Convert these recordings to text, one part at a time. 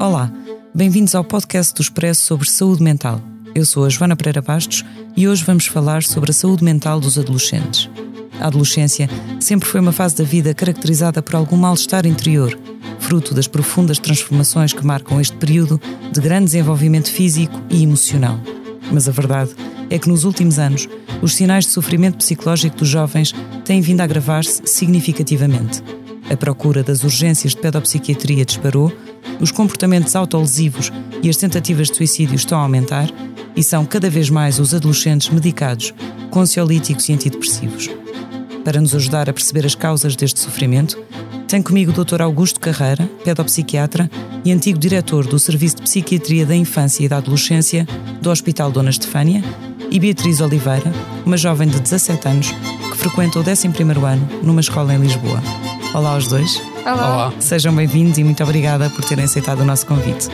Olá, bem-vindos ao podcast do Expresso sobre saúde mental. Eu sou a Joana Pereira Bastos e hoje vamos falar sobre a saúde mental dos adolescentes. A adolescência sempre foi uma fase da vida caracterizada por algum mal-estar interior, fruto das profundas transformações que marcam este período de grande desenvolvimento físico e emocional. Mas a verdade é que nos últimos anos, os sinais de sofrimento psicológico dos jovens têm vindo a agravar-se significativamente. A procura das urgências de pedopsiquiatria disparou, os comportamentos autolesivos e as tentativas de suicídio estão a aumentar e são cada vez mais os adolescentes medicados com ansiolíticos e antidepressivos. Para nos ajudar a perceber as causas deste sofrimento, tenho comigo o Dr. Augusto Carreira, pedopsiquiatra e antigo diretor do Serviço de Psiquiatria da Infância e da Adolescência do Hospital Dona Estefânia, e Beatriz Oliveira, uma jovem de 17 anos que frequenta o 11º ano numa escola em Lisboa. Olá aos dois. Olá. Sejam bem-vindos e muito obrigada por terem aceitado o nosso convite.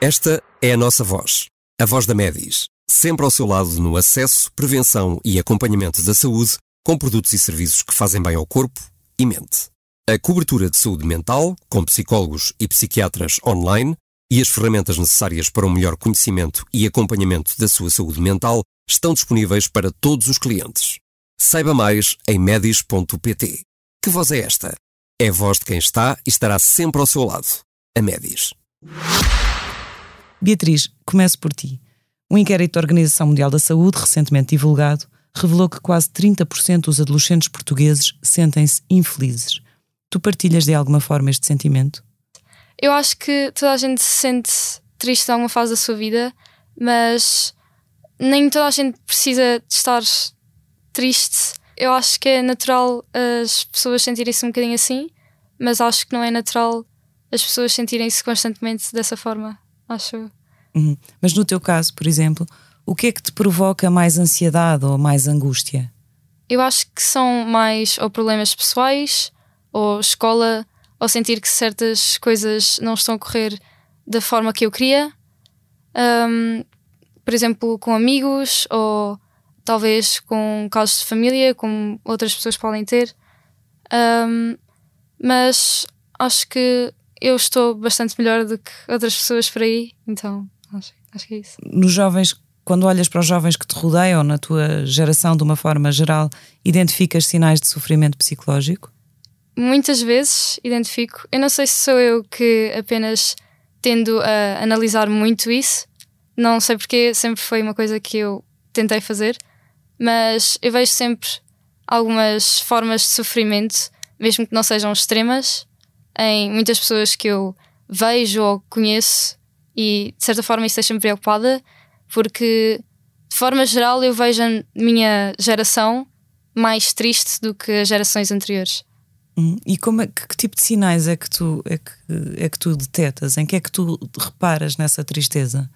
Esta é a nossa voz, a voz da Medis, sempre ao seu lado no acesso, prevenção e acompanhamento da saúde, com produtos e serviços que fazem bem ao corpo e mente. A cobertura de saúde mental, com psicólogos e psiquiatras online, e as ferramentas necessárias para um melhor conhecimento e acompanhamento da sua saúde mental estão disponíveis para todos os clientes. Saiba mais em medis.pt. Que voz é esta? É a voz de quem está e estará sempre ao seu lado. A Medis. Beatriz, começo por ti. Um inquérito da Organização Mundial da Saúde, recentemente divulgado, revelou que quase 30% dos adolescentes portugueses sentem-se infelizes. Tu partilhas de alguma forma este sentimento? Eu acho que toda a gente se sente triste em alguma fase da sua vida, mas nem toda a gente precisa de estar triste. Eu acho que é natural as pessoas sentirem-se um bocadinho assim, mas acho que não é natural as pessoas sentirem-se constantemente dessa forma. Acho eu. Uhum. Mas no teu caso, por exemplo, o que é que te provoca mais ansiedade ou mais angústia? Eu acho que são mais ou problemas pessoais, ou escola, ou sentir que certas coisas não estão a correr da forma que eu queria. Um, por exemplo, com amigos, ou talvez com casos de família, como outras pessoas podem ter. Um, mas acho que eu estou bastante melhor do que outras pessoas por aí, então acho, acho que é isso. Nos jovens, quando olhas para os jovens que te rodeiam, na tua geração de uma forma geral, identificas sinais de sofrimento psicológico? Muitas vezes identifico. Eu não sei se sou eu que apenas tendo a analisar muito isso, não sei porque, sempre foi uma coisa que eu tentei fazer, mas eu vejo sempre algumas formas de sofrimento, mesmo que não sejam extremas, em muitas pessoas que eu vejo ou conheço, e de certa forma isso deixa-me preocupada, porque de forma geral eu vejo a minha geração mais triste do que as gerações anteriores. Hum, E como é, que, que tipo de sinais é que, tu, é, que, é que tu detetas? Em que é que tu reparas nessa tristeza?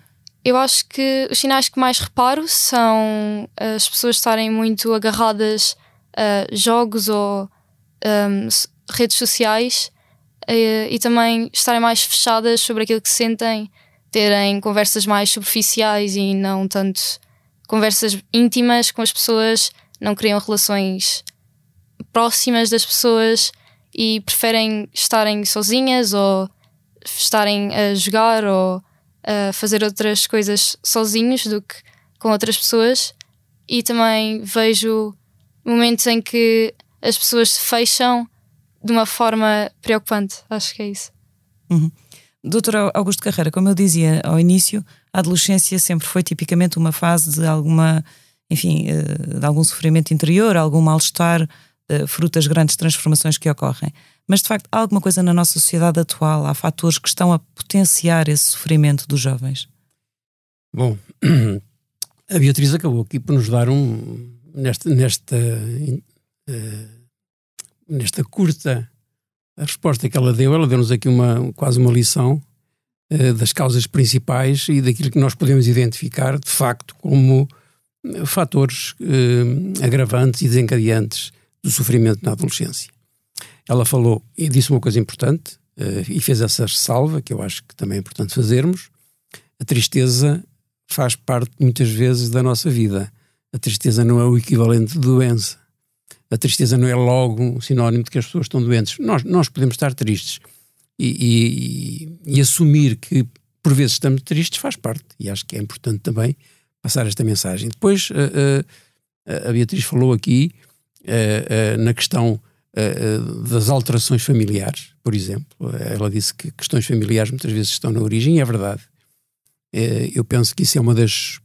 Eu acho que os sinais que mais reparo são as pessoas estarem muito agarradas a jogos ou um, redes sociais e, e também estarem mais fechadas sobre aquilo que sentem, terem conversas mais superficiais e não tanto conversas íntimas com as pessoas, não criam relações próximas das pessoas e preferem estarem sozinhas ou estarem a jogar ou a fazer outras coisas sozinhos do que com outras pessoas. E também vejo momentos em que as pessoas se fecham de uma forma preocupante. Acho que é isso. Uhum. Doutor Augusto Carreira, como eu dizia ao início, a adolescência sempre foi tipicamente uma fase de alguma, enfim, de algum sofrimento interior, algum mal-estar, fruto das grandes transformações que ocorrem. Mas de facto, há alguma coisa na nossa sociedade atual, há fatores que estão a potenciar esse sofrimento dos jovens? Bom, A Beatriz acabou aqui por nos dar um. nesta. nesta, uh, nesta curta resposta que ela deu, ela deu-nos aqui uma, quase uma lição uh, das causas principais e daquilo que nós podemos identificar, de facto, como fatores uh, agravantes e desencadeantes do sofrimento na adolescência. Ela falou e disse uma coisa importante uh, e fez essa ressalva, que eu acho que também é importante fazermos. A tristeza faz parte muitas vezes da nossa vida. A tristeza não é o equivalente de doença. A tristeza não é logo um sinónimo de que as pessoas estão doentes. Nós, nós podemos estar tristes e, e, e assumir que por vezes estamos tristes faz parte. E acho que é importante também passar esta mensagem. Depois, uh, uh, a Beatriz falou aqui na questão das alterações familiares, por exemplo. Ela disse que questões familiares muitas vezes estão na origem, e é verdade. eu penso que isso é uma das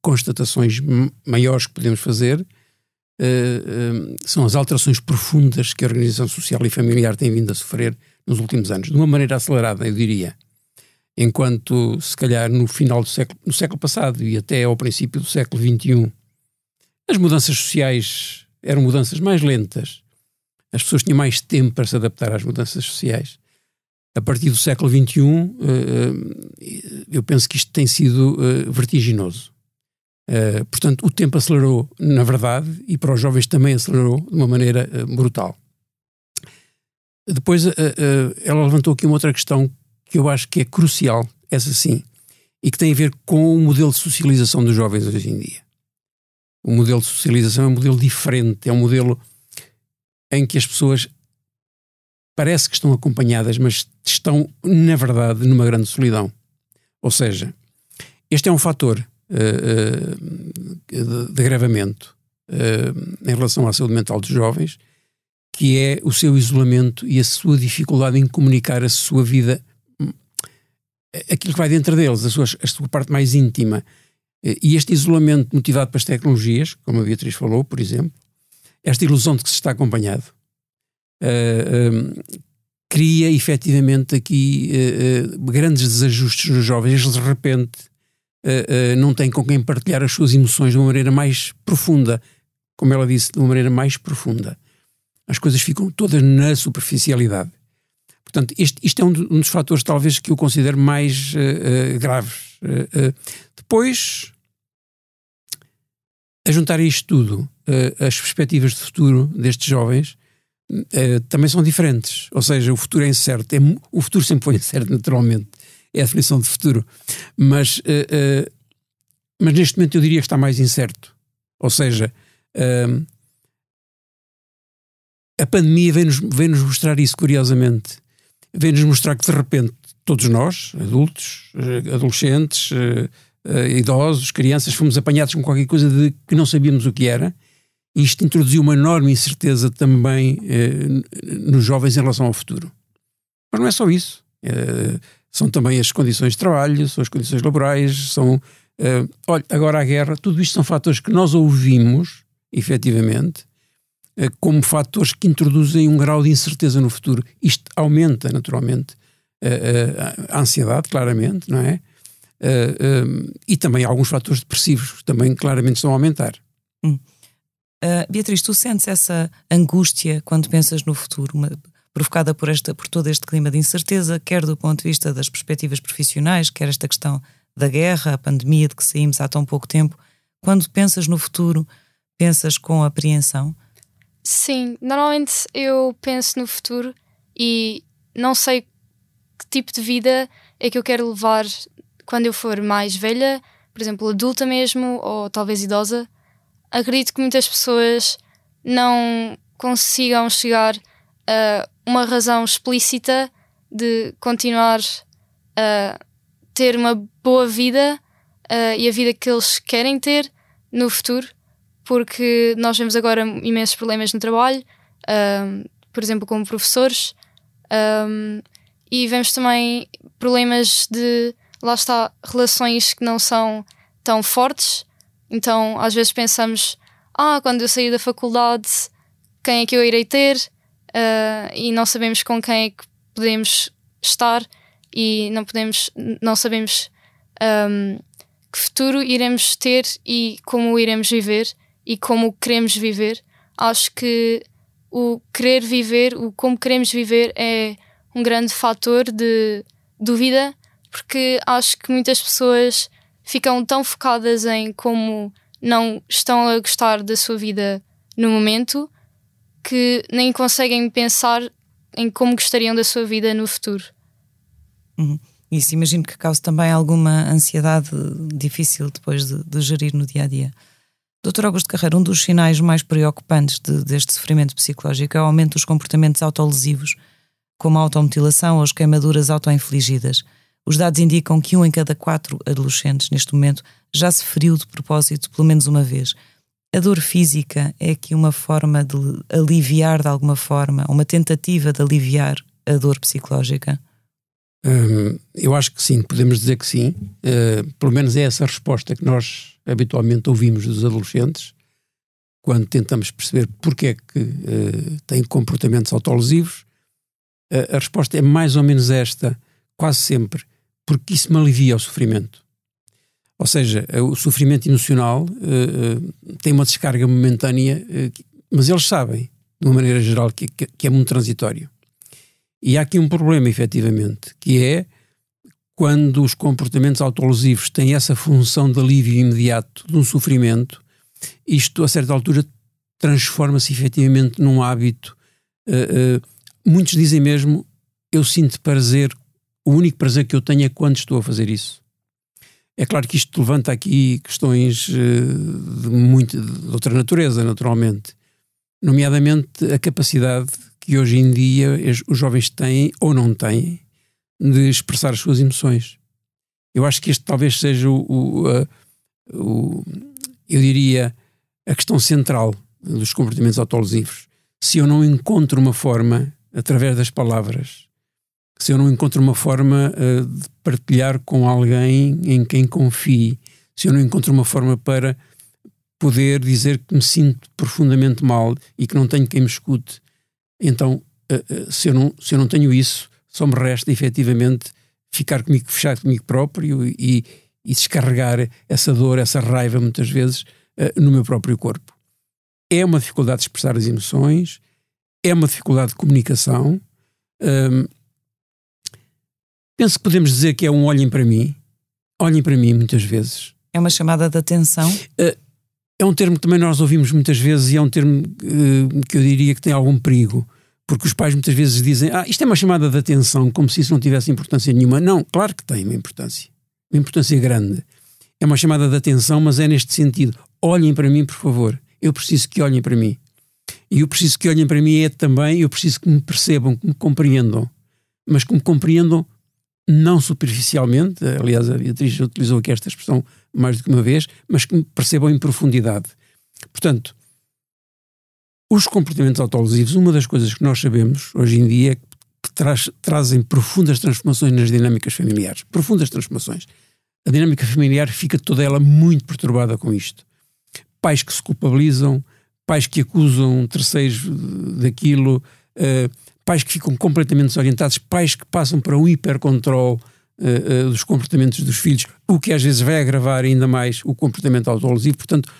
constatações maiores que podemos fazer. são as alterações profundas que a organização social e familiar tem vindo a sofrer nos últimos anos, de uma maneira acelerada, eu diria enquanto se calhar no final do século, no século passado e até ao princípio do século XXI, as mudanças sociais eram mudanças mais lentas. As pessoas tinham mais tempo para se adaptar às mudanças sociais. A partir do século XXI, eh, eu penso que isto tem sido eh, vertiginoso. Eh, portanto, o tempo acelerou, na verdade, e para os jovens também acelerou de uma maneira brutal. Depois, ela levantou aqui uma outra questão que eu acho que é crucial, essa sim, e que tem a ver com o modelo de socialização dos jovens hoje em dia. O modelo de socialização é um modelo diferente, é um modelo em que as pessoas parece que estão acompanhadas, mas estão, na verdade, numa grande solidão. Ou seja, este é um fator uh, uh, de, agravamento uh, em relação à saúde mental dos jovens, que é o seu isolamento e a sua dificuldade em comunicar a sua vida aquilo que vai dentro deles, a sua, a sua parte mais íntima. E este isolamento motivado pelas tecnologias, como a Beatriz falou, por exemplo, esta ilusão de que se está acompanhado, uh, uh, cria efetivamente aqui uh, grandes desajustes nos jovens. Eles de repente não têm com quem partilhar as suas emoções de uma maneira mais profunda, como ela disse, de uma maneira mais profunda. As coisas ficam todas na superficialidade. Portanto, este, isto é um, dos fatores, talvez, que eu considero mais uh, uh, graves. Uh, depois, a juntar isto tudo, as perspectivas de futuro destes jovens também são diferentes. Ou seja, o futuro é incerto. É, o futuro sempre foi incerto, naturalmente. É a definição de futuro. Mas, mas neste momento eu diria que está mais incerto. Ou seja, a pandemia vem-nos vem -nos mostrar isso, curiosamente vem-nos mostrar que de repente todos nós, adultos, eh, adolescentes, eh, eh, idosos, crianças, fomos apanhados com qualquer coisa de que não sabíamos o que era. Isto introduziu uma enorme incerteza também nos jovens em relação ao futuro. Mas não é só isso. são também as condições de trabalho, são as condições laborais, são. olha, agora a guerra, tudo isto são fatores que nós ouvimos, efetivamente, eh, como fatores que introduzem um grau de incerteza no futuro. Isto aumenta, naturalmente, a, a ansiedade, claramente, não é? E também alguns fatores depressivos também claramente estão a aumentar. Hum. Uh, Beatriz, tu sentes essa angústia quando pensas no futuro, uma, provocada por, esta, por todo este clima de incerteza, quer do ponto de vista das perspectivas profissionais, quer esta questão da guerra, a pandemia de que saímos há tão pouco tempo. Quando pensas no futuro, pensas com apreensão? Sim, normalmente eu penso no futuro e não sei que tipo de vida é que eu quero levar quando eu for mais velha, por exemplo, adulta mesmo, ou talvez idosa. Acredito que muitas pessoas não consigam chegar a uma razão explícita de continuar a ter uma boa vida uh, e a vida que eles querem ter no futuro porque nós vemos agora imensos problemas no trabalho, um, por exemplo, como professores, um, e vemos também problemas de, lá está, relações que não são tão fortes. Então, às vezes pensamos, ah, quando eu sair da faculdade, quem é que eu irei ter? Uh, e não sabemos com quem é que podemos estar e não podemos, não sabemos um, que futuro iremos ter e como iremos viver e como queremos viver. Acho que o querer viver, o como queremos viver é um grande fator de dúvida, porque acho que muitas pessoas ficam tão focadas em como não estão a gostar da sua vida no momento que nem conseguem pensar em como gostariam da sua vida no futuro. Uhum. Isso imagino que cause também alguma ansiedade difícil depois de, de gerir no dia a dia. Doutor Augusto Carreira, um dos sinais mais preocupantes de, deste sofrimento psicológico é o aumento dos comportamentos autolesivos, como a automutilação ou as queimaduras autoinfligidas. Os dados indicam que um em cada quatro adolescentes, neste momento, já se feriu de propósito pelo menos uma vez. A dor física é aqui uma forma de aliviar de alguma forma, uma tentativa de aliviar a dor psicológica? Hum, eu acho que sim, podemos dizer que sim. Uh, pelo menos é essa a resposta que nós habitualmente ouvimos dos adolescentes quando tentamos perceber porque é que uh, têm comportamentos autolesivos. Uh, a resposta é mais ou menos esta, quase sempre, porque isso me alivia o sofrimento. Ou seja, o sofrimento emocional tem uma descarga momentânea, mas eles sabem, de uma maneira geral, que, que, é muito transitório. E há aqui um problema, efetivamente, que é quando os comportamentos autolesivos têm essa função de alívio imediato de um sofrimento, isto a certa altura transforma-se efetivamente num hábito. Uh, uh, muitos dizem mesmo: eu sinto prazer, o único prazer que eu tenho é quando estou a fazer isso. É claro que isto levanta aqui questões uh, de, muito, de outra natureza, naturalmente, nomeadamente a capacidade que hoje em dia os jovens têm ou não têm de expressar as suas emoções. Eu acho que este talvez seja o, o, a, o eu diria, a questão central dos comportamentos autolesivos. Se eu não encontro uma forma, através das palavras, se eu não encontro uma forma uh, de partilhar com alguém em quem confie, se eu não encontro uma forma para poder dizer que me sinto profundamente mal e que não tenho quem me escute, então, uh, uh, se, eu não, se eu não tenho isso, só me resta efetivamente ficar comigo, fechado comigo próprio e, e descarregar essa dor, essa raiva, muitas vezes, no meu próprio corpo. É uma dificuldade de expressar as emoções, é uma dificuldade de comunicação. Um, penso que podemos dizer que é um olhem para mim, olhem para mim muitas vezes. É uma chamada de atenção? Uh, é um termo que também nós ouvimos muitas vezes e é um termo uh, que eu diria que tem algum perigo, porque os pais muitas vezes dizem: Ah, isto é uma chamada de atenção, como se isso não tivesse importância nenhuma. Não, claro que tem uma importância, uma importância grande. É uma chamada de atenção, mas é neste sentido: olhem para mim, por favor. Eu preciso que olhem para mim. E eu preciso que olhem para mim é também, eu preciso que me percebam, que me compreendam, mas que me compreendam não superficialmente, aliás, a Beatriz utilizou aqui esta expressão mais do que uma vez, mas que percebam em profundidade. Portanto, os comportamentos autolesivos, uma das coisas que nós sabemos hoje em dia é que traz, trazem profundas transformações nas dinâmicas familiares. Profundas transformações. A dinâmica familiar fica toda ela muito perturbada com isto. Pais que se culpabilizam, pais que acusam terceiros daquilo, uh, pais que ficam completamente desorientados, pais que passam para um hipercontrole uh, uh, dos comportamentos dos filhos, o que às vezes vai agravar ainda mais o comportamento autolesivo. Portanto,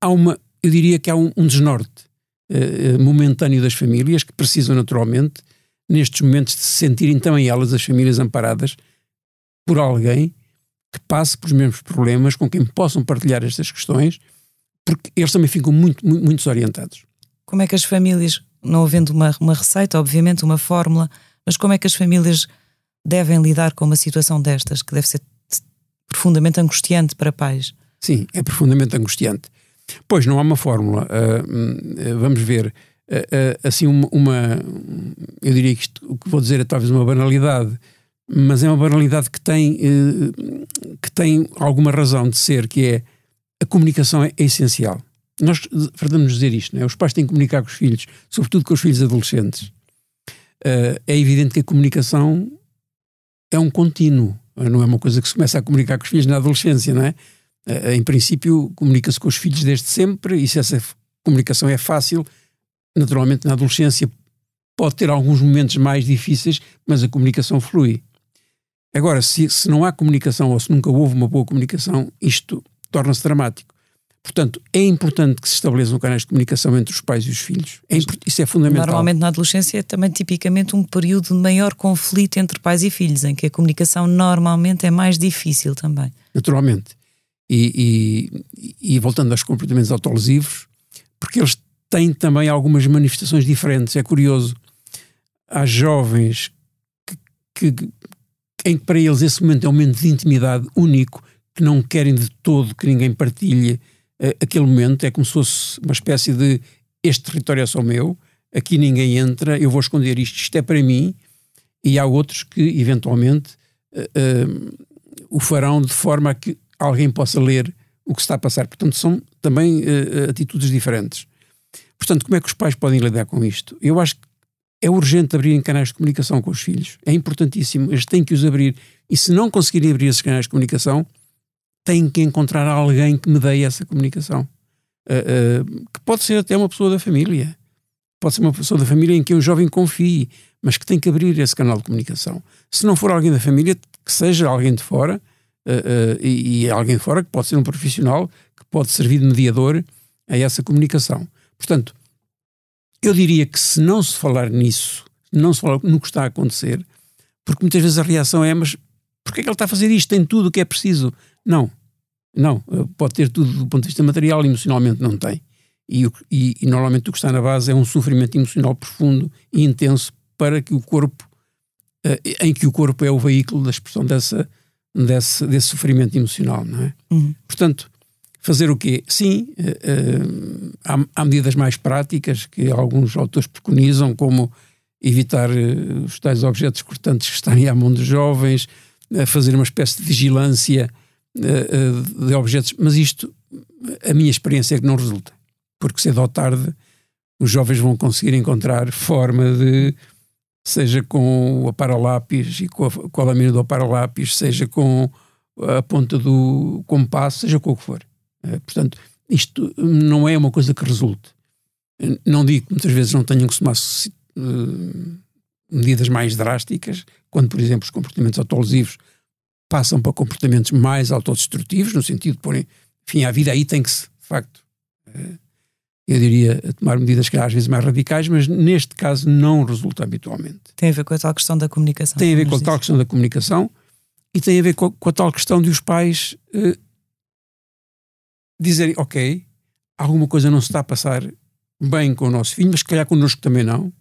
há uma, eu diria que há um, um desnorte uh, momentâneo das famílias que precisam naturalmente, nestes momentos, de se sentirem também elas, as famílias amparadas, por alguém que passe pelos mesmos problemas, com quem possam partilhar estas questões, porque eles também ficam muito, muito, muito desorientados. Como é que as famílias não havendo uma, uma receita, obviamente, uma fórmula, mas como é que as famílias devem lidar com uma situação destas, que deve ser profundamente angustiante para pais? Sim, é profundamente angustiante. Pois não há uma fórmula. Uh, vamos ver. Uh, uh, assim, uma, uma, Eu diria que isto, o que vou dizer é talvez uma banalidade, mas é uma banalidade que tem, que tem alguma razão de ser, que é a comunicação é, é essencial. Nós fartamos dizer isto, é? Os pais têm que comunicar com os filhos, sobretudo com os filhos adolescentes. Uh, é evidente que a comunicação é um contínuo, não é uma coisa que se começa a comunicar com os filhos na adolescência, não é? Uh, em princípio, comunica-se com os filhos desde sempre, e se essa comunicação é fácil, naturalmente na adolescência pode ter alguns momentos mais difíceis, mas a comunicação flui. Agora, se, se não há comunicação ou se nunca houve uma boa comunicação, isto torna-se dramático. Portanto, é importante que se estabeleçam canais de comunicação entre os pais e os filhos. É isso é fundamental. Normalmente na adolescência é também tipicamente um período de maior conflito entre pais e filhos, em que a comunicação normalmente é mais difícil também. Naturalmente. E, e, e voltando aos comportamentos autolesivos, porque eles têm também algumas manifestações diferentes. É curioso. Há jovens que, que, em que para eles esse momento é um momento de intimidade único, que não querem de todo que ninguém partilhe aquele momento. É como se fosse uma espécie de este território é só meu, aqui ninguém entra, eu vou esconder isto, isto é para mim. E há outros que, eventualmente, uh, uh, o farão de forma a que alguém possa ler o que está a passar. Portanto, são também atitudes diferentes. Portanto, como é que os pais podem lidar com isto? Eu acho que é urgente abrirem canais de comunicação com os filhos. É importantíssimo. Eles têm que os abrir. E se não conseguirem abrir esses canais de comunicação, têm que encontrar alguém que me dê essa comunicação. Uh, uh, que pode ser até uma pessoa da família. Pode ser uma pessoa da família em que o jovem confie, mas que tem que abrir esse canal de comunicação. Se não for alguém da família, que seja alguém de fora, uh, e, e alguém de fora que pode ser um profissional que pode servir de mediador a essa comunicação. Portanto, eu diria que se não se falar nisso, não se falar no que está a acontecer, porque muitas vezes a reação é, mas porquê é que ele está a fazer isto? Tem tudo o que é preciso. Não, não. Pode ter tudo do ponto de vista material, emocionalmente não tem. E, e, e, normalmente o que está na base é um sofrimento emocional profundo e intenso para que o corpo, uh, em que o corpo é o veículo da expressão dessa, desse, desse sofrimento emocional, não é? Uhum. Portanto, Fazer o quê? Sim, uh, há, há, medidas mais práticas que alguns autores preconizam, como evitar uh, os tais objetos cortantes que estarem à mão dos jovens, uh, fazer uma espécie de vigilância de objetos, mas isto, a minha experiência é que não resulta, porque cedo ou tarde os jovens vão conseguir encontrar forma de, seja com o aparalápis e com a, com a lâmina do aparalápis, seja com a ponta do compasso, seja com o que for eh, portanto, isto não é uma coisa que resulte. Não digo que muitas vezes não tenham que tomar medidas mais drásticas, quando, por exemplo, os comportamentos autolesivos passam para comportamentos mais autodestrutivos, no sentido de porem fim à vida, aí tem que se, de facto, uh, eu diria, tomar medidas que às vezes mais radicais, mas neste caso não resulta habitualmente. Tem a ver com a tal questão da comunicação. Tem a ver com a tal questão da comunicação e tem a ver com a, com a tal questão de os pais uh, dizerem, ok, alguma coisa não se está a passar bem com o nosso filho, mas se calhar connosco também não,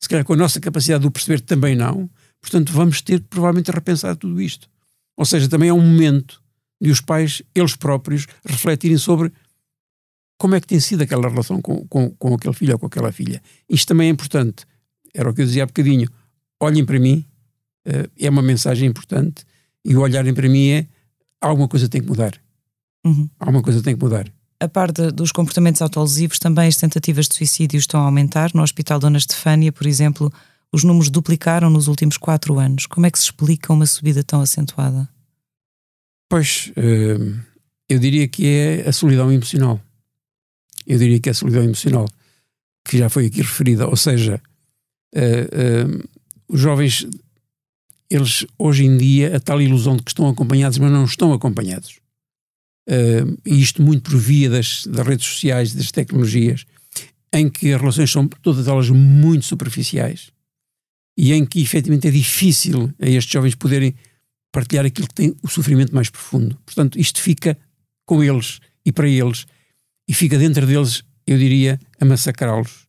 se calhar com a nossa capacidade de o perceber também não, portanto vamos ter provavelmente a repensar tudo isto. Ou seja, também é um momento de os pais, eles próprios, refletirem sobre como é que tem sido aquela relação com, com, com aquele filho ou com aquela filha. Isto também é importante. Era o que eu dizia há bocadinho. Olhem para mim, uh, é uma mensagem importante, e o olharem para mim é alguma coisa tem que mudar. Uhum. Alguma coisa tem que mudar. A par de, dos comportamentos autolesivos, também as tentativas de suicídio estão a aumentar. No Hospital Dona Estefânia, por exemplo, os números duplicaram nos últimos quatro anos. Como é que se explica uma subida tão acentuada? Pois, uh, eu diria que é a solidão emocional. Eu diria que é a solidão emocional, que já foi aqui referida. Ou seja, uh, uh, os jovens, eles hoje em dia, a tal ilusão de que estão acompanhados, mas não estão acompanhados e isto muito por via das, das redes sociais, das tecnologias, em que as relações são todas elas muito superficiais e em que efetivamente é difícil a estes jovens poderem partilhar aquilo que tem o sofrimento mais profundo. Portanto, isto fica com eles e para eles e fica dentro deles, eu diria, a massacrá-los.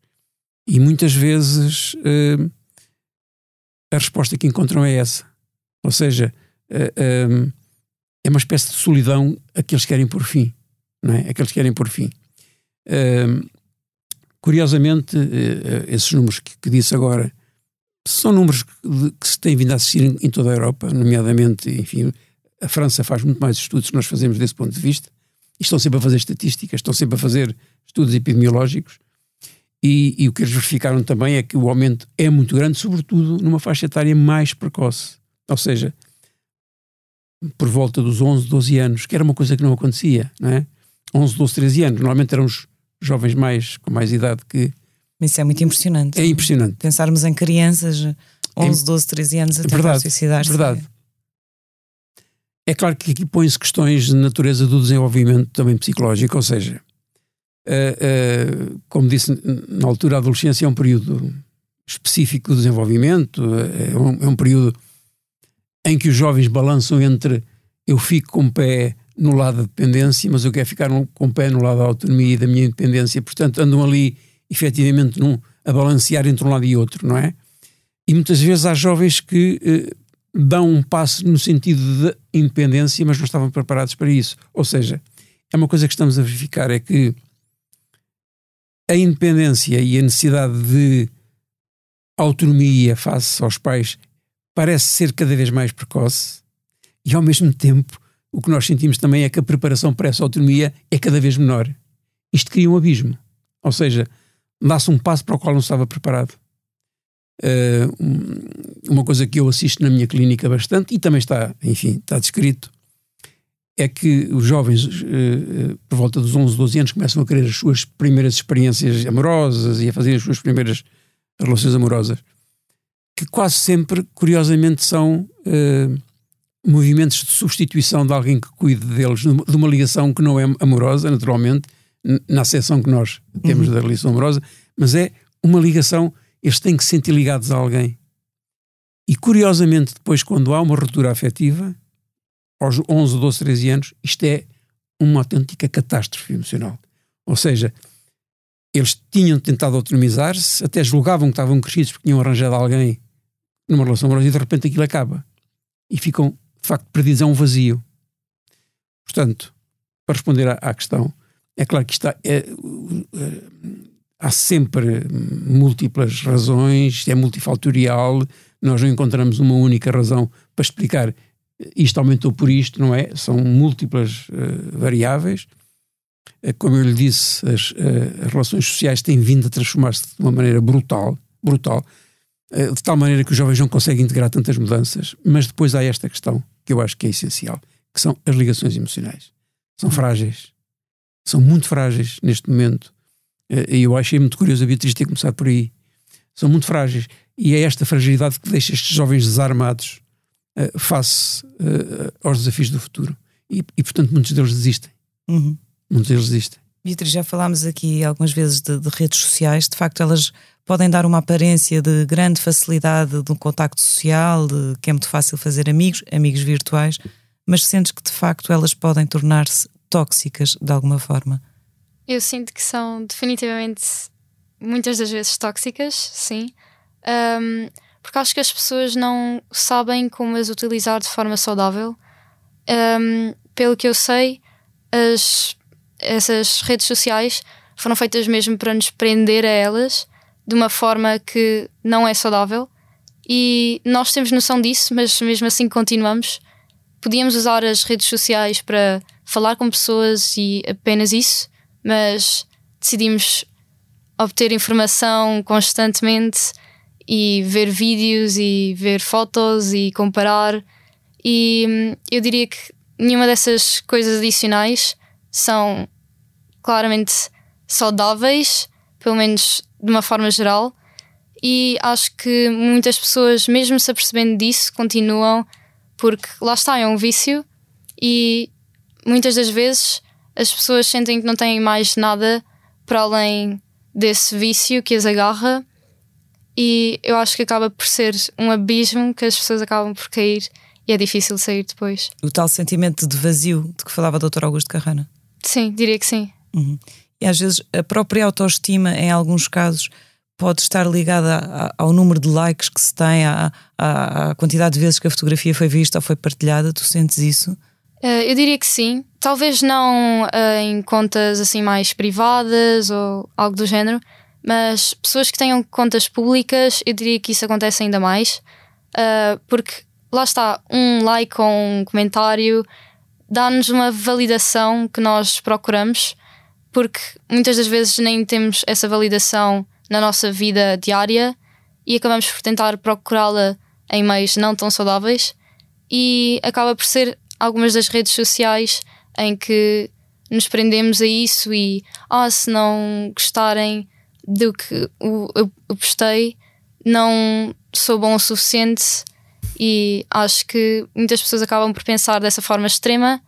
E muitas vezes uh, a resposta que encontram é essa. Ou seja, uh, é uma espécie de solidão a que eles querem por fim, não é? A que eles querem por fim. Uh, curiosamente, uh, esses números que, que, disse agora são números de, que, se têm vindo a assistir em, em, toda a Europa, nomeadamente, enfim, a França faz muito mais estudos que nós fazemos desse ponto de vista, e estão sempre a fazer estatísticas, estão sempre a fazer estudos epidemiológicos, e, e o que eles verificaram também é que o aumento é muito grande, sobretudo numa faixa etária mais precoce. Ou seja, por volta dos 11, 12 anos, que era uma coisa que não acontecia, não é? 11, 12, 13 anos. Normalmente eram os jovens mais com mais idade que. Isso é muito impressionante. É impressionante. Pensarmos em crianças 11, é, 12, 13 anos a tentar verdade, suicidar-se. Verdade. é claro que aqui põem-se questões de natureza do desenvolvimento também psicológico, ou seja, uh, uh, como disse na altura, a adolescência é um período específico do desenvolvimento, é um, é um período em que os jovens balançam entre eu fico com o pé no lado da dependência, mas eu quero ficar com o pé no lado da autonomia e da minha independência, portanto andam ali efetivamente num, a balancear entre um lado e outro, não é? E muitas vezes há jovens que eh, dão um passo no sentido de independência, mas não estavam preparados para isso. Ou seja, é uma coisa que estamos a verificar, é que a independência e a necessidade de autonomia face aos pais parece ser cada vez mais precoce e ao mesmo tempo o que nós sentimos também é que a preparação para essa autonomia é cada vez menor. Isto cria um abismo. Ou seja, dá-se um passo para o qual não estava preparado. Uh, uma coisa que eu assisto na minha clínica bastante e também está, enfim, está descrito, é que os jovens, uh, por volta dos 11, 12 anos, começam a querer as suas primeiras experiências amorosas e a fazer as suas primeiras relações amorosas que quase sempre, curiosamente, são uh, movimentos de substituição de alguém que cuide deles, de uma ligação que não é amorosa, naturalmente, na acessão que nós temos uhum. da relação amorosa, mas é uma ligação, eles têm que se sentir ligados a alguém. E curiosamente, depois, quando há uma ruptura afetiva, aos 11, 12, 13 anos, isto é uma autêntica catástrofe emocional. Ou seja, eles tinham tentado autonomizar-se, até julgavam que estavam crescidos porque tinham arranjado alguém numa relação amorosa e de repente aquilo acaba. E ficam, de facto, perdidos a um vazio. Portanto, para responder à, à questão, é claro que está, é, é, há sempre múltiplas razões, é multifatorial, nós não encontramos uma única razão para explicar isto aumentou por isto, não é? São múltiplas uh, variáveis. Como eu lhe disse, as, uh, as relações sociais têm vindo a transformar-se de uma maneira brutal, brutal. Eh, de tal maneira que os jovens não conseguem integrar tantas mudanças. Mas depois há esta questão que eu acho que é essencial, que são as ligações emocionais. São frágeis. São muito frágeis neste momento. Eh, e eu achei muito curioso a Beatriz ter começado por aí. São muito frágeis. E é esta fragilidade que deixa estes jovens desarmados uh, face uh, aos desafios do futuro. E, e, portanto, muitos deles desistem. Uhum. Muitos deles desistem. Beatriz, já falámos aqui algumas vezes de, de redes sociais. De facto, elas podem dar uma aparência de grande facilidade de um contacto social, de que é muito fácil fazer amigos, amigos virtuais, mas sentes que de facto elas podem tornar-se tóxicas de alguma forma? Eu sinto que são definitivamente muitas das vezes tóxicas, sim. Um, porque acho que as pessoas não sabem como as utilizar de forma saudável. Um, pelo que eu sei, as, essas redes sociais foram feitas mesmo para nos prender a elas de uma forma que não é saudável e nós temos noção disso, mas mesmo assim continuamos. Podíamos usar as redes sociais para falar com pessoas e apenas isso, mas decidimos obter informação constantemente e ver vídeos e ver fotos e comparar. E hum, eu diria que nenhuma dessas coisas adicionais são claramente saudáveis, pelo menos de uma forma geral, e acho que muitas pessoas, mesmo se apercebendo disso, continuam, porque lá está, é um vício, e muitas das vezes as pessoas sentem que não têm mais nada para além desse vício que as agarra, e eu acho que acaba por ser um abismo que as pessoas acabam por cair e é difícil sair depois. O tal sentimento de vazio de que falava o Dr. Augusto Carrana? Sim, diria que sim. Uhum. E às vezes a própria autoestima, em alguns casos, pode estar ligada ao número de likes que se tem, à, à, à, quantidade de vezes que a fotografia foi vista ou foi partilhada. Tu sentes isso? Uh, eu diria que sim. Talvez não uh, em contas assim mais privadas ou algo do género, mas pessoas que tenham contas públicas, eu diria que isso acontece ainda mais, uh, porque lá está, um like ou um comentário dá-nos uma validação que nós procuramos porque muitas das vezes nem temos essa validação na nossa vida diária e acabamos por tentar procurá-la em meios não tão saudáveis e acaba por ser algumas das redes sociais em que nos prendemos a isso e ah, se não gostarem do que eu, postei, não sou bom o suficiente E acho que muitas pessoas acabam por pensar dessa forma extrema.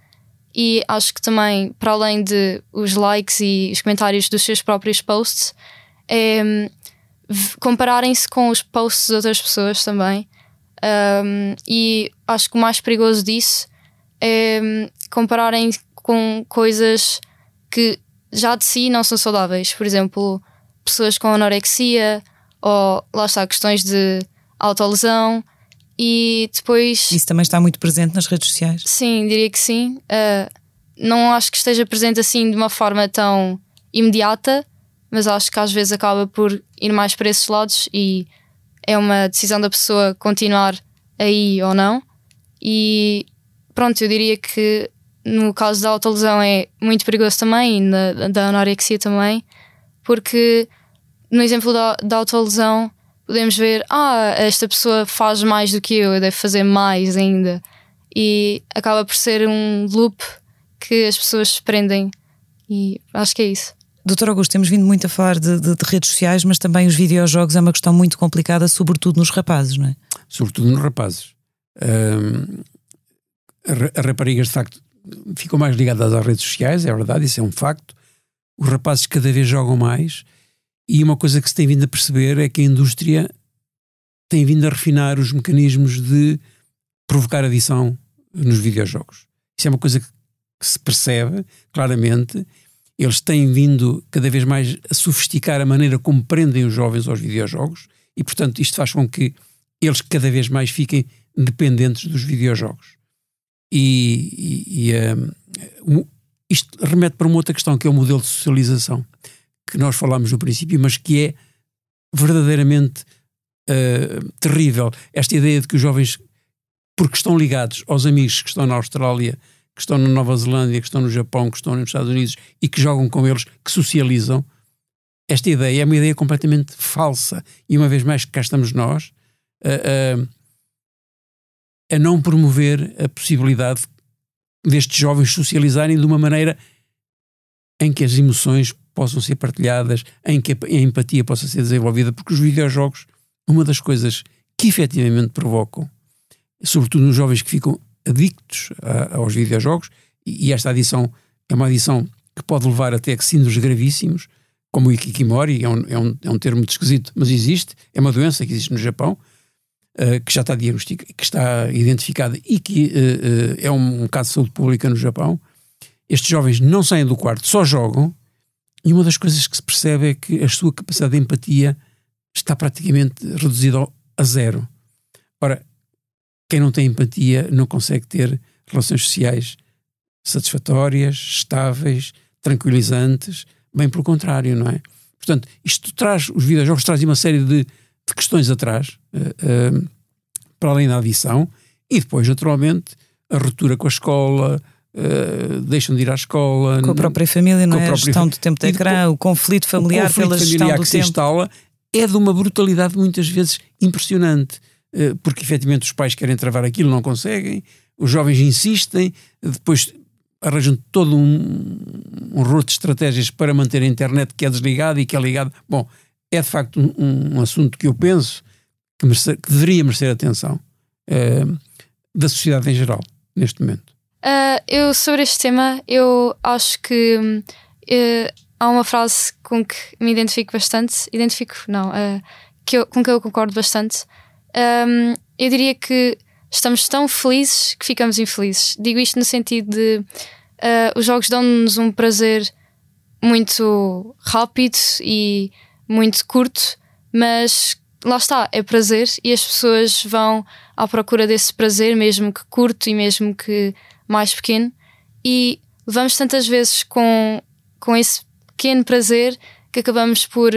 E acho que também, para além de os likes e os comentários dos seus próprios posts, é compararem-se com os posts de outras pessoas também. Um, e acho que o mais perigoso disso é compararem com coisas que já de si não são saudáveis. Por exemplo, pessoas com anorexia ou lá está, questões de autolesão. E depois. Isso também está muito presente nas redes sociais. Sim, diria que sim. Uh, não acho que esteja presente assim de uma forma tão imediata, mas acho que às vezes acaba por ir mais para esses lados e é uma decisão da pessoa continuar aí ou não. E pronto, eu diria que no caso da autolesão é muito perigoso também e na, da anorexia também, porque no exemplo da, da autolesão podemos ver, ah, esta pessoa faz mais do que eu, eu devo fazer mais ainda. E acaba por ser um loop que as pessoas prendem. E acho que é isso. Doutor Augusto, temos vindo muito a falar de, de- de redes sociais, mas também os videojogos é uma questão muito complicada, sobretudo nos rapazes, não é? sobretudo nos rapazes. Ra- as raparigas, de facto, ficam mais ligadas às redes sociais, é verdade, isso é um facto. Os rapazes cada vez jogam mais e uma coisa que se tem vindo a perceber é que a indústria tem vindo a refinar os mecanismos de provocar adição nos videojogos. Isso é uma coisa que se percebe claramente. Eles têm vindo cada vez mais a sofisticar a maneira como prendem os jovens aos videojogos e, portanto, isto faz com que eles cada vez mais fiquem dependentes dos videojogos. E, e- e, um, isto remete para uma outra questão que é o modelo de socialização que nós falámos no princípio, mas que é verdadeiramente uh, terrível. Esta ideia de que os jovens, porque estão ligados aos amigos que estão na Austrália, que estão na Nova Zelândia, que estão no Japão, que estão nos Estados Unidos e que jogam com eles, que socializam, esta ideia é uma ideia completamente falsa. E uma vez mais, cá estamos nós a, a- a não promover a possibilidade destes jovens socializarem de uma maneira em que as emoções possam ser partilhadas, em que a empatia possa ser desenvolvida, porque os videojogos, uma das coisas que efetivamente provocam, sobretudo nos jovens que ficam adictos aos videojogos, e, e esta adição é uma adição que pode levar até a síndromes gravíssimos, como o Ikikimori, é um, é, um, é um termo muito esquisito, mas existe, é uma doença que existe no Japão, eh, que já está diagnosticada, que está identificada e que eh, eh, é um, caso de saúde pública no Japão. Estes jovens não saem do quarto, só jogam, e uma das coisas que se percebe é que a sua capacidade de empatia está praticamente reduzida a zero. Ora, quem não tem empatia não consegue ter relações sociais satisfatórias, estáveis, tranquilizantes, bem pelo contrário, não é? Portanto, isto traz, os videojogos trazem uma série de, de questões atrás, eh, eh, para além da adição, e depois, naturalmente, a ruptura com a escola, eh, deixam de ir à escola. Com a própria família, não a é? A própria gestão fa- do tempo de ecrã, o conflito familiar o conflito pela gestão familiar do que se tempo. instala é de uma brutalidade muitas vezes impressionante, porque efetivamente os pais querem travar aquilo, não conseguem, os jovens insistem, depois arranjam todo um, um de estratégias para manter a internet que é desligada e que é ligada. Bom, é de facto um, um assunto que eu penso que, que deveria merecer atenção eh, da sociedade em geral, neste momento. Uh, eu, sobre este tema, eu acho que eh, há uma frase com que me identifico bastante. Identifico, não, uh, que eu- com que eu concordo bastante. Um, eu diria que estamos tão felizes que ficamos infelizes. Digo isto no sentido de uh, os jogos dão-nos um prazer muito rápido e muito curto, mas lá está, é prazer e as pessoas vão à procura desse prazer, mesmo que curto e mesmo que mais pequeno, e levamos tantas vezes com, com esse pequeno prazer que acabamos por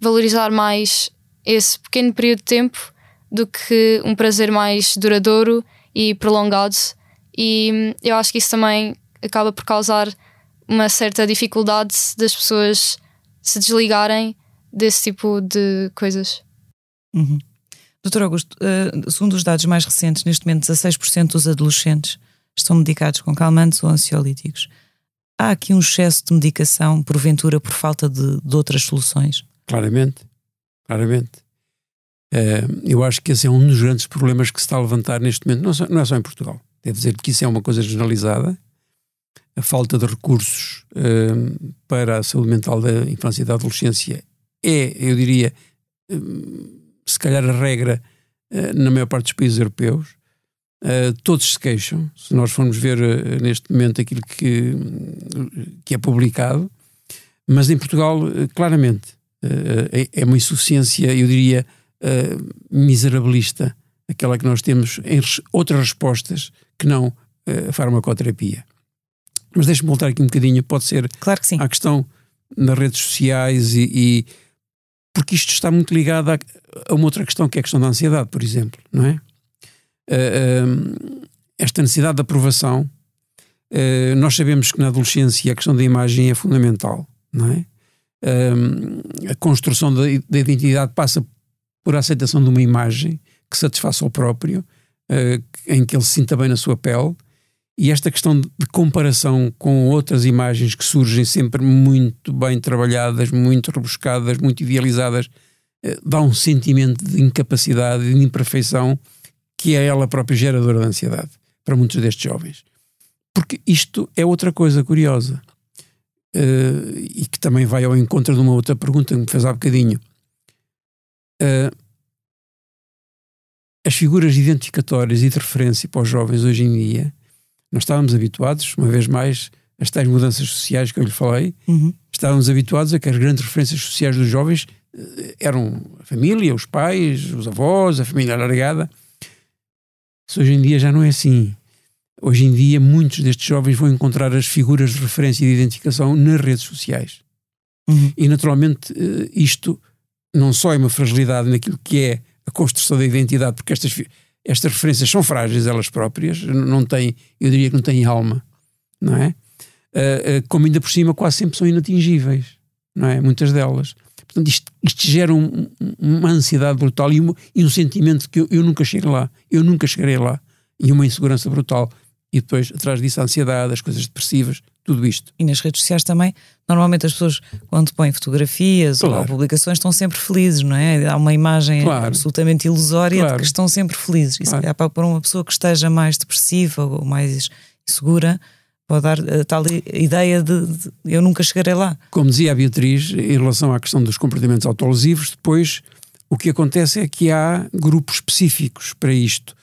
valorizar mais esse pequeno período de tempo do que um prazer mais duradouro e prolongado. E hum, eu acho que isso também acaba por causar uma certa dificuldade das pessoas se desligarem desse tipo de coisas. Uhum. Doutor Augusto, uh, segundo os dados mais recentes, neste momento 16% dos adolescentes estão medicados com calmantes ou ansiolíticos. Há aqui um excesso de medicação, porventura, por falta de, de outras soluções? Claramente, claramente. Uh, eu acho que esse é um dos grandes problemas que se está a levantar neste momento, não, só, não é só em Portugal. Devo dizer que isso é uma coisa generalizada. A falta de recursos uh, para a saúde mental da infância e da adolescência é, eu diria, uh, se calhar a regra na maior parte dos países europeus. todos se queixam, se nós formos ver neste momento aquilo que, que é publicado, mas em Portugal, claramente, é, é uma insuficiência, eu diria, uh, miserabilista, aquela que nós temos em res outras respostas que não uh, a farmacoterapia. Mas deixe-me voltar aqui um bocadinho, pode ser claro que sim. à questão nas redes sociais e, e porque isto está muito ligado a, a, uma outra questão que é a questão da ansiedade, por exemplo, não é? Uh, esta necessidade de aprovação, nós sabemos que na adolescência a questão da imagem é fundamental, não é? a construção da, da identidade passa por aceitação de uma imagem que satisfaça o próprio, uh, em que ele se sinta bem na sua pele. E esta questão de comparação com outras imagens que surgem sempre muito bem trabalhadas, muito rebuscadas, muito idealizadas, uh, dá um sentimento de incapacidade de imperfeição que é ela própria geradora de ansiedade para muitos destes jovens. Porque isto é outra coisa curiosa uh, e que também vai ao encontro de uma outra pergunta que me fez há bocadinho uh, as figuras identificatórias e de referência para os jovens hoje em dia, nós estávamos habituados, uma vez mais, às tais mudanças sociais que eu lhe falei, uhum. estávamos habituados a que as grandes referências sociais dos jovens uh, eram a família, os pais, os avós, a família alargada. Isso hoje em dia já não é assim. Hoje em dia, muitos destes jovens vão encontrar as figuras de referência e de identificação nas redes sociais. Uhum. E, naturalmente, uh, isto não só é uma fragilidade naquilo que é a construção da identidade, porque estas, estas referências são frágeis elas próprias, não têm, eu diria que não têm alma, não é? Uh, uh, como ainda por cima quase sempre são inatingíveis, não é? Muitas delas. Portanto, isto, isto gera um, uma ansiedade brutal e um, e um sentimento de que eu, eu, nunca cheguei lá, eu nunca chegarei lá, e uma insegurança brutal. E depois, atrás disso, a ansiedade, as coisas depressivas, tudo isto. E nas redes sociais também, normalmente as pessoas, quando põem fotografias claro. ou publicações, estão sempre felizes, não é? Há uma imagem claro. absolutamente ilusória claro. de que estão sempre felizes. Isso é para uma pessoa que esteja mais depressiva ou mais insegura, pode dar a tal ideia de, de, eu nunca chegarei lá. Como dizia a Beatriz, em relação à questão dos comportamentos autolesivos, depois o que acontece é que há grupos específicos para isto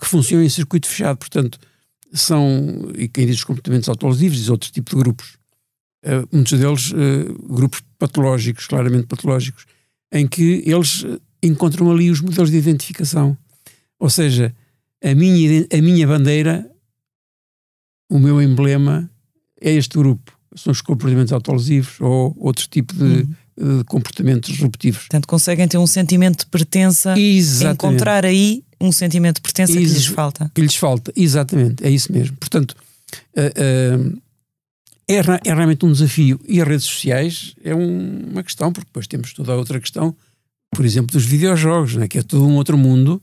que funcionam em circuito fechado, portanto são, e quem diz os comportamentos autolesivos diz outro tipo de grupos, uh, muitos deles uh, grupos patológicos, claramente patológicos, em que eles eh, encontram ali os modelos de identificação. Ou seja, a minha, a minha bandeira, o meu emblema é este grupo. São os comportamentos autolesivos ou outro tipo de, uhum. De comportamentos disruptivos. Portanto, conseguem ter um sentimento de pertença, Exatamente. encontrar aí um sentimento de pertença Ex que lhes falta. Que lhes falta, exatamente, é isso mesmo. Portanto, uh, uh, é, é, realmente um desafio. E as redes sociais é um, uma questão, porque depois temos toda a outra questão, por exemplo, dos videojogos, né, que é todo um outro mundo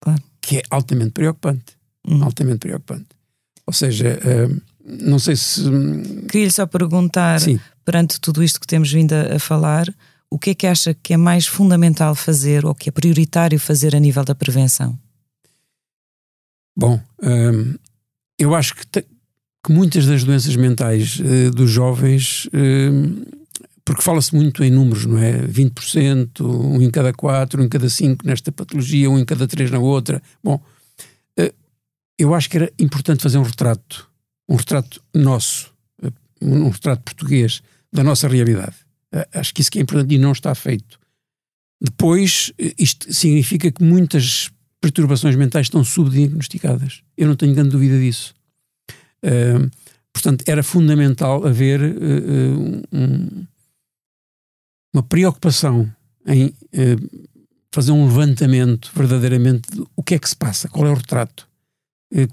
claro. que é altamente preocupante. Hum. Altamente preocupante. Ou seja, uh, não sei se. Queria-lhe só perguntar, Sim. perante tudo isto que temos vindo a, a falar, o que é que acha que é mais fundamental fazer ou que é prioritário fazer a nível da prevenção? Bom, hum, eu acho que, te, que, muitas das doenças mentais uh, dos jovens, uh, porque fala-se muito em números, não é? 20%, um em cada quatro, um em cada cinco nesta patologia, um em cada três na outra. Bom, uh, eu acho que era importante fazer um retrato, um retrato nosso, um retrato português da nossa realidade. Acho que isso que é importante e não está feito. Depois, isto significa que muitas perturbações mentais estão subdiagnosticadas. Eu não tenho grande dúvida disso. Uh, portanto, era fundamental haver uh, um, uma preocupação em uh, fazer um levantamento verdadeiramente do o que é que se passa, qual é o retrato.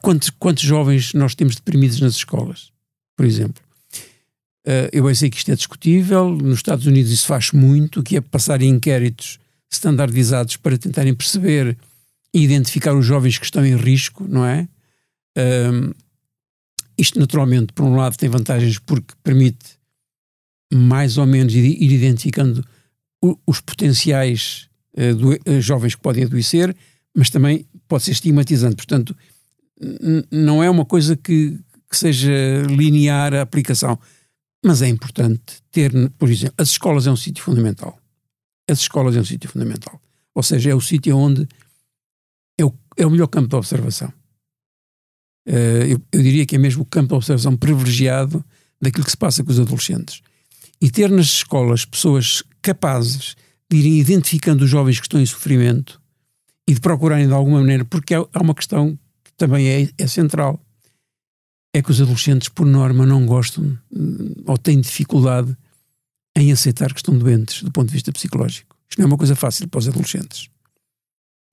Quantos, quantos jovens nós temos deprimidos nas escolas, por exemplo? Uh, eu sei que isto é discutível, nos Estados Unidos isso faz muito, que é passar inquéritos standardizados para tentarem perceber e identificar os jovens que estão em risco, não é? Uh, isto, naturalmente, por um lado, tem vantagens porque permite mais ou menos ir identificando os potenciais uh, do, uh, jovens que podem adoecer, mas também pode ser estigmatizante. Portanto, não é uma coisa que, que seja linear a aplicação. Mas é importante ter, por exemplo, as escolas é um sítio fundamental. As escolas é um sítio fundamental. Ou seja, é o sítio onde é o, é o melhor campo de observação. Uh, eu, eu, diria que é mesmo o campo de observação privilegiado daquilo que se passa com os adolescentes. E ter nas escolas pessoas capazes de irem identificando os jovens que estão em sofrimento e de procurarem de alguma maneira, porque há, uma questão que também é, é central, é que os adolescentes, por norma, não gostam hum, ou têm dificuldade em aceitar que estão doentes do ponto de vista psicológico. Isto não é uma coisa fácil para os adolescentes.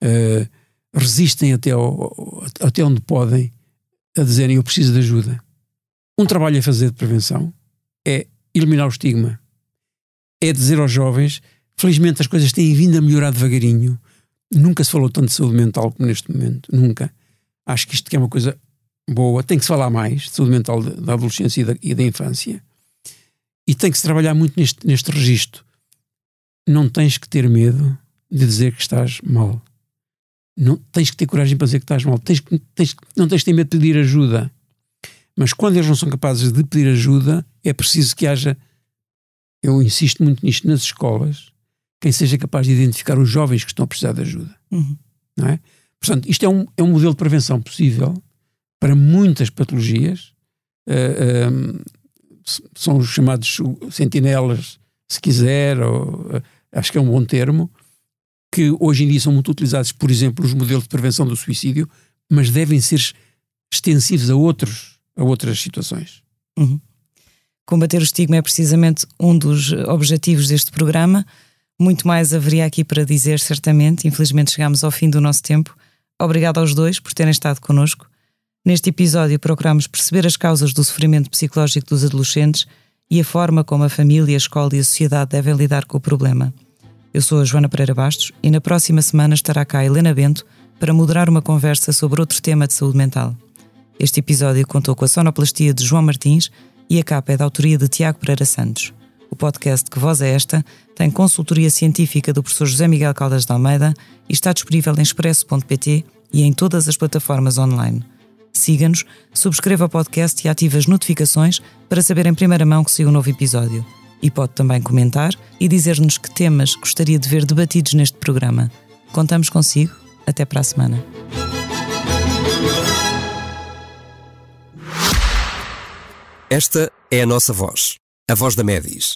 Uh, resistem até, ao, até onde podem a dizerem eu preciso de ajuda. Um trabalho a fazer de prevenção é eliminar o estigma. É dizer aos jovens, felizmente as coisas têm vindo a melhorar devagarinho. Nunca se falou tanto de saúde mental como neste momento, nunca. Acho que isto é uma coisa boa. Tem que se falar mais de saúde mental da adolescência e da, e da infância. E tem que se trabalhar muito neste, neste registro. Não tens que ter medo de dizer que estás mal. Não, tens que ter coragem para dizer que estás mal. Tens, tens, não tens que ter medo de pedir ajuda. Mas quando eles não são capazes de pedir ajuda, é preciso que haja. Eu insisto muito nisto nas escolas. Quem seja capaz de identificar os jovens que estão a precisar de ajuda. Uhum. Não é? Portanto, isto é um, é um modelo de prevenção possível para muitas patologias. Uh, são os chamados sentinelas, se quiser, ou, uh, acho que é um bom termo, que hoje em dia são muito utilizados, por exemplo, os modelos de prevenção do suicídio, mas devem ser extensivos a, outros, a outras situações. Uhum. Combater o estigma é precisamente um dos objetivos deste programa. Muito mais haveria aqui para dizer, certamente. Infelizmente, chegamos ao fim do nosso tempo. Obrigado aos dois por terem estado connosco. Neste episódio, procuramos perceber as causas do sofrimento psicológico dos adolescentes e a forma como a família, a escola e a sociedade devem lidar com o problema. Eu sou a Joana Pereira Bastos e na próxima semana estará cá a Helena Bento para moderar uma conversa sobre outro tema de saúde mental. Este episódio contou com a sonoplastia de João Martins e a capa é da autoria de Tiago Pereira Santos. O podcast Que Voz é Esta tem consultoria científica do professor José Miguel Caldas de Almeida e está disponível em expresso.pt e em todas as plataformas online. Siga-nos, subscreva o podcast e ative as notificações para saber em primeira mão que saiu um novo episódio. E pode também comentar e dizer-nos que temas gostaria de ver debatidos neste programa. Contamos consigo. Até para a semana. Esta é a nossa voz, a voz da Medis,